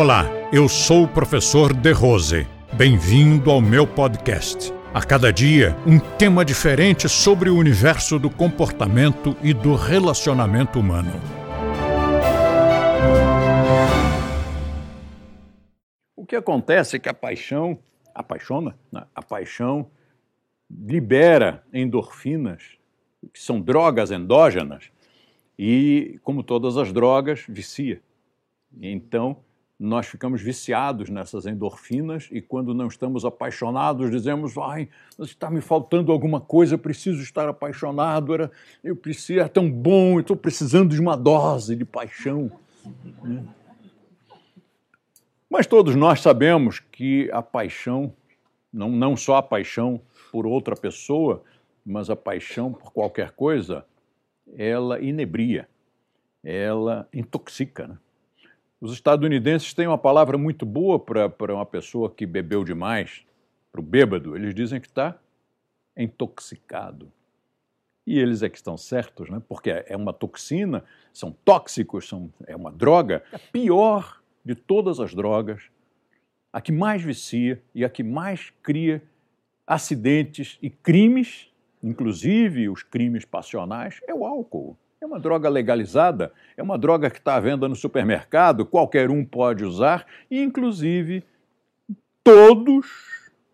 Olá, eu sou o professor De Rose. Bem-vindo ao meu podcast. A cada dia, um tema diferente sobre o universo do comportamento e do relacionamento humano. O que acontece é que a paixão apaixona, né? a paixão libera endorfinas, que são drogas endógenas, e, como todas as drogas, vicia. Então, nós ficamos viciados nessas endorfinas e quando não estamos apaixonados dizemos ai está me faltando alguma coisa preciso estar apaixonado era eu preciso é tão bom estou precisando de uma dose de paixão né? mas todos nós sabemos que a paixão não não só a paixão por outra pessoa mas a paixão por qualquer coisa ela inebria ela intoxica né? Os estadunidenses têm uma palavra muito boa para uma pessoa que bebeu demais, para o bêbado. Eles dizem que está intoxicado. E eles é que estão certos, né? porque é uma toxina, são tóxicos, são, é uma droga, a pior de todas as drogas, a que mais vicia e a que mais cria acidentes e crimes, inclusive os crimes passionais, é o álcool. É uma droga legalizada, é uma droga que está à venda no supermercado, qualquer um pode usar, e inclusive todos,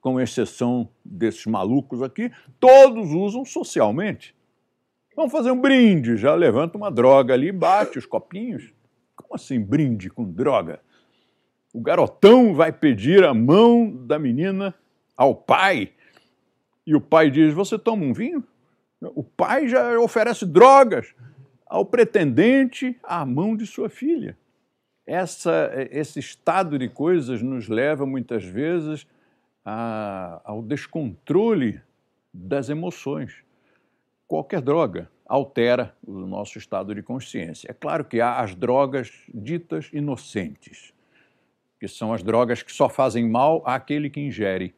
com exceção desses malucos aqui, todos usam socialmente. Vamos fazer um brinde, já levanta uma droga ali, bate os copinhos. Como assim brinde com droga? O garotão vai pedir a mão da menina ao pai e o pai diz: Você toma um vinho? O pai já oferece drogas ao pretendente à mão de sua filha. Essa, esse estado de coisas nos leva muitas vezes a, ao descontrole das emoções. Qualquer droga altera o nosso estado de consciência. É claro que há as drogas ditas inocentes, que são as drogas que só fazem mal àquele que ingere.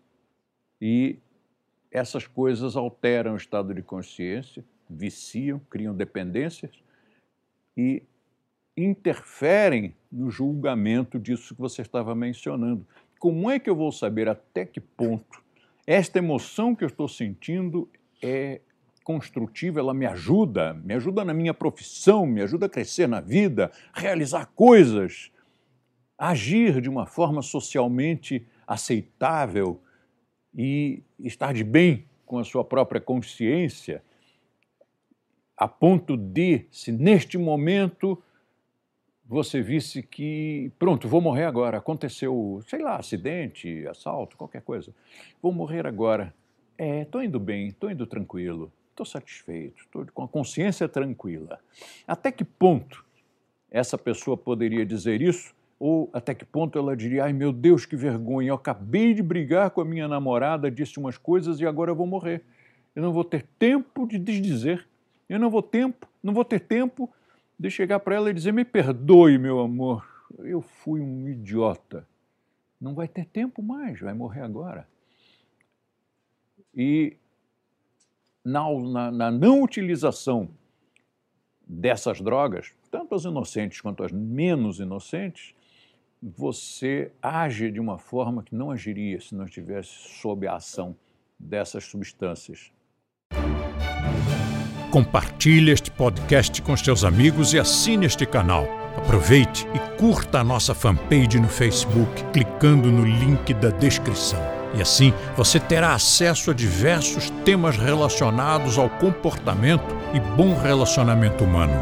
E essas coisas alteram o estado de consciência, viciam, criam dependências e interferem no julgamento disso que você estava mencionando. Como é que eu vou saber até que ponto esta emoção que eu estou sentindo é construtiva, ela me ajuda, me ajuda na minha profissão, me ajuda a crescer na vida, realizar coisas, agir de uma forma socialmente aceitável e estar de bem com a sua própria consciência a ponto de, se neste momento você visse que, pronto, vou morrer agora, aconteceu, sei lá, acidente, assalto, qualquer coisa, vou morrer agora. É, estou indo bem, estou indo tranquilo, estou satisfeito, estou com a consciência tranquila. Até que ponto essa pessoa poderia dizer isso? Ou até que ponto ela diria: ai meu Deus, que vergonha, eu acabei de brigar com a minha namorada, disse umas coisas e agora eu vou morrer. Eu não vou ter tempo de desdizer eu não vou tempo, não vou ter tempo de chegar para ela e dizer: "Me perdoe, meu amor, eu fui um idiota". Não vai ter tempo mais, vai morrer agora. E na, na, na não utilização dessas drogas, tanto as inocentes quanto as menos inocentes, você age de uma forma que não agiria se não estivesse sob a ação dessas substâncias. Compartilhe este podcast com seus amigos e assine este canal. Aproveite e curta a nossa fanpage no Facebook clicando no link da descrição. E assim você terá acesso a diversos temas relacionados ao comportamento e bom relacionamento humano.